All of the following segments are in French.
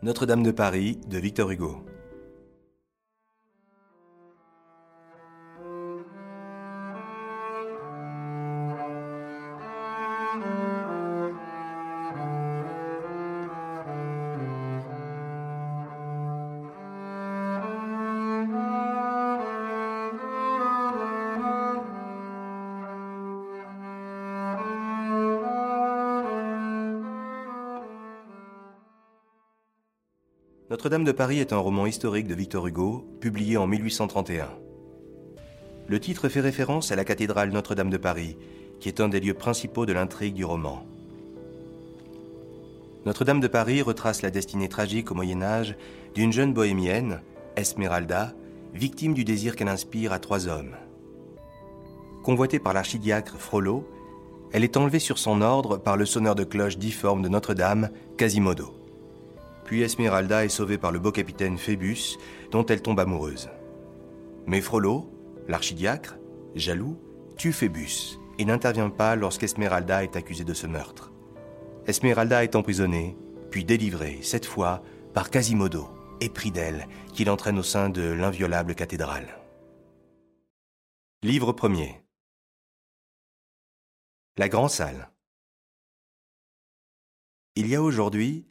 Notre-Dame de Paris de Victor Hugo. Notre-Dame de Paris est un roman historique de Victor Hugo, publié en 1831. Le titre fait référence à la cathédrale Notre-Dame de Paris, qui est un des lieux principaux de l'intrigue du roman. Notre-Dame de Paris retrace la destinée tragique au Moyen Âge d'une jeune bohémienne, Esmeralda, victime du désir qu'elle inspire à trois hommes. Convoitée par l'archidiacre Frollo, elle est enlevée sur son ordre par le sonneur de cloche difforme de Notre-Dame, Quasimodo. Puis Esmeralda est sauvée par le beau capitaine Phébus, dont elle tombe amoureuse. Mais Frollo, l'archidiacre, jaloux, tue Phébus et n'intervient pas lorsqu'Esmeralda est accusée de ce meurtre. Esmeralda est emprisonnée, puis délivrée, cette fois, par Quasimodo, épris d'elle, qui l'entraîne au sein de l'inviolable cathédrale. Livre premier. La Grand Salle. Il y a aujourd'hui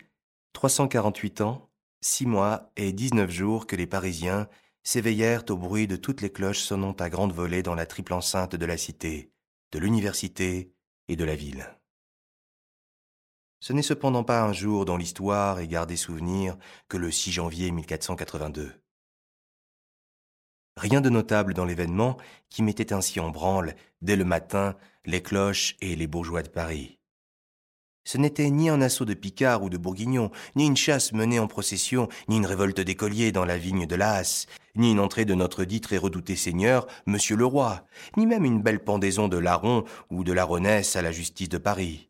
348 ans, 6 mois et 19 jours que les Parisiens s'éveillèrent au bruit de toutes les cloches sonnant à grande volée dans la triple enceinte de la cité, de l'université et de la ville. Ce n'est cependant pas un jour dont l'histoire est gardée souvenir que le 6 janvier 1482. Rien de notable dans l'événement qui mettait ainsi en branle, dès le matin, les cloches et les bourgeois de Paris. Ce n'était ni un assaut de Picards ou de Bourguignons, ni une chasse menée en procession, ni une révolte d'écoliers dans la vigne de l'As, ni une entrée de notre dit très redouté seigneur, Monsieur le Roi, ni même une belle pendaison de Laron ou de Laronnesse à la justice de Paris.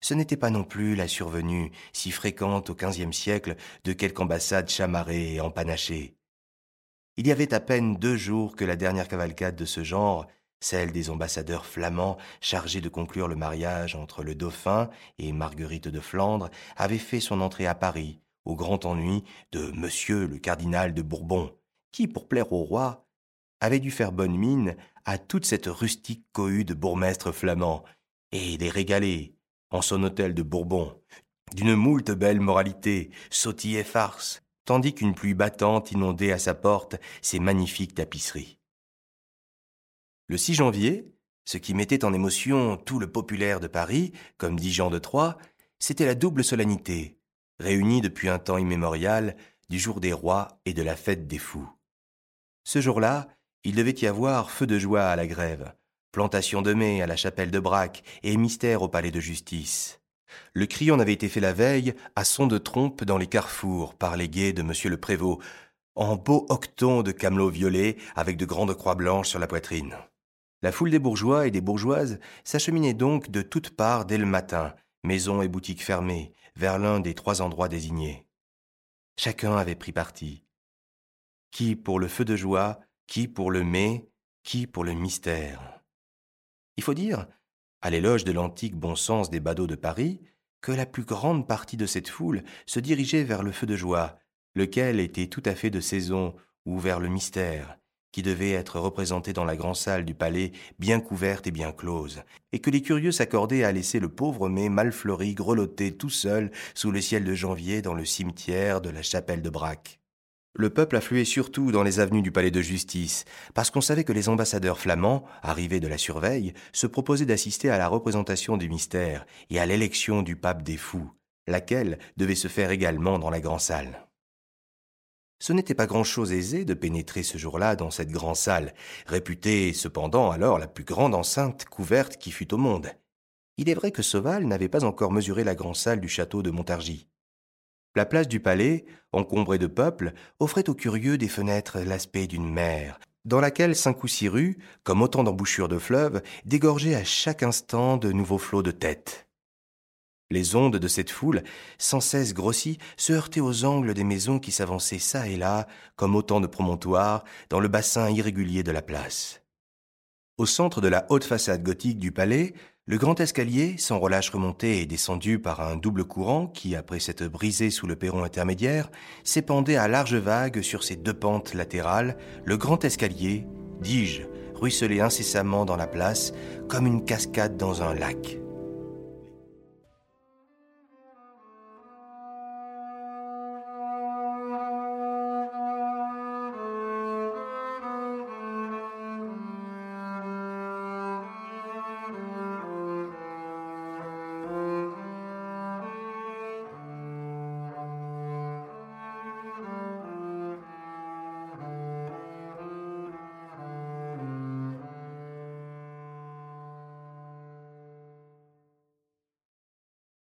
Ce n'était pas non plus la survenue, si fréquente au XVe siècle, de quelque ambassade chamarrée et empanachée. Il y avait à peine deux jours que la dernière cavalcade de ce genre celle des ambassadeurs flamands chargés de conclure le mariage entre le dauphin et Marguerite de Flandre, avait fait son entrée à Paris, au grand ennui de Monsieur le cardinal de Bourbon, qui, pour plaire au roi, avait dû faire bonne mine à toute cette rustique cohue de bourgmestres flamands, et les régaler, en son hôtel de Bourbon, d'une moult belle moralité, sautille et farce, tandis qu'une pluie battante inondait à sa porte ses magnifiques tapisseries. Le 6 janvier, ce qui mettait en émotion tout le populaire de Paris, comme dit Jean de Troyes, c'était la double solennité, réunie depuis un temps immémorial, du jour des rois et de la fête des fous. Ce jour-là, il devait y avoir feu de joie à la grève, plantation de mai à la chapelle de Braque et mystère au palais de justice. Le cri en avait été fait la veille à son de trompe dans les carrefours par les guets de monsieur le prévôt, en beau octon de camelot violet avec de grandes croix blanches sur la poitrine. La foule des bourgeois et des bourgeoises s'acheminait donc de toutes parts dès le matin, maisons et boutiques fermées, vers l'un des trois endroits désignés. Chacun avait pris parti. Qui pour le feu de joie, qui pour le mai, qui pour le mystère. Il faut dire, à l'éloge de l'antique bon sens des badauds de Paris, que la plus grande partie de cette foule se dirigeait vers le feu de joie, lequel était tout à fait de saison, ou vers le mystère, qui devait être représentée dans la grande salle du palais, bien couverte et bien close, et que les curieux s'accordaient à laisser le pauvre mai mal fleuri grelotter tout seul sous le ciel de janvier dans le cimetière de la chapelle de Braque. Le peuple affluait surtout dans les avenues du palais de justice, parce qu'on savait que les ambassadeurs flamands, arrivés de la surveille, se proposaient d'assister à la représentation du mystère et à l'élection du pape des fous, laquelle devait se faire également dans la grande salle. Ce n'était pas grand-chose aisé de pénétrer ce jour-là dans cette grande salle, réputée cependant alors la plus grande enceinte couverte qui fût au monde. Il est vrai que Sauval n'avait pas encore mesuré la grande salle du château de Montargis. La place du palais, encombrée de peuple, offrait aux curieux des fenêtres l'aspect d'une mer, dans laquelle cinq ou six rues, comme autant d'embouchures de fleuves, dégorgeaient à chaque instant de nouveaux flots de têtes. Les ondes de cette foule, sans cesse grossies, se heurtaient aux angles des maisons qui s'avançaient çà et là, comme autant de promontoires, dans le bassin irrégulier de la place. Au centre de la haute façade gothique du palais, Le grand escalier, sans relâche remonté et descendu par un double courant qui, après s'être brisé sous le perron intermédiaire, s'épandait à large vague sur ses deux pentes latérales, le grand escalier, dis-je, ruisselait incessamment dans la place comme une cascade dans un lac.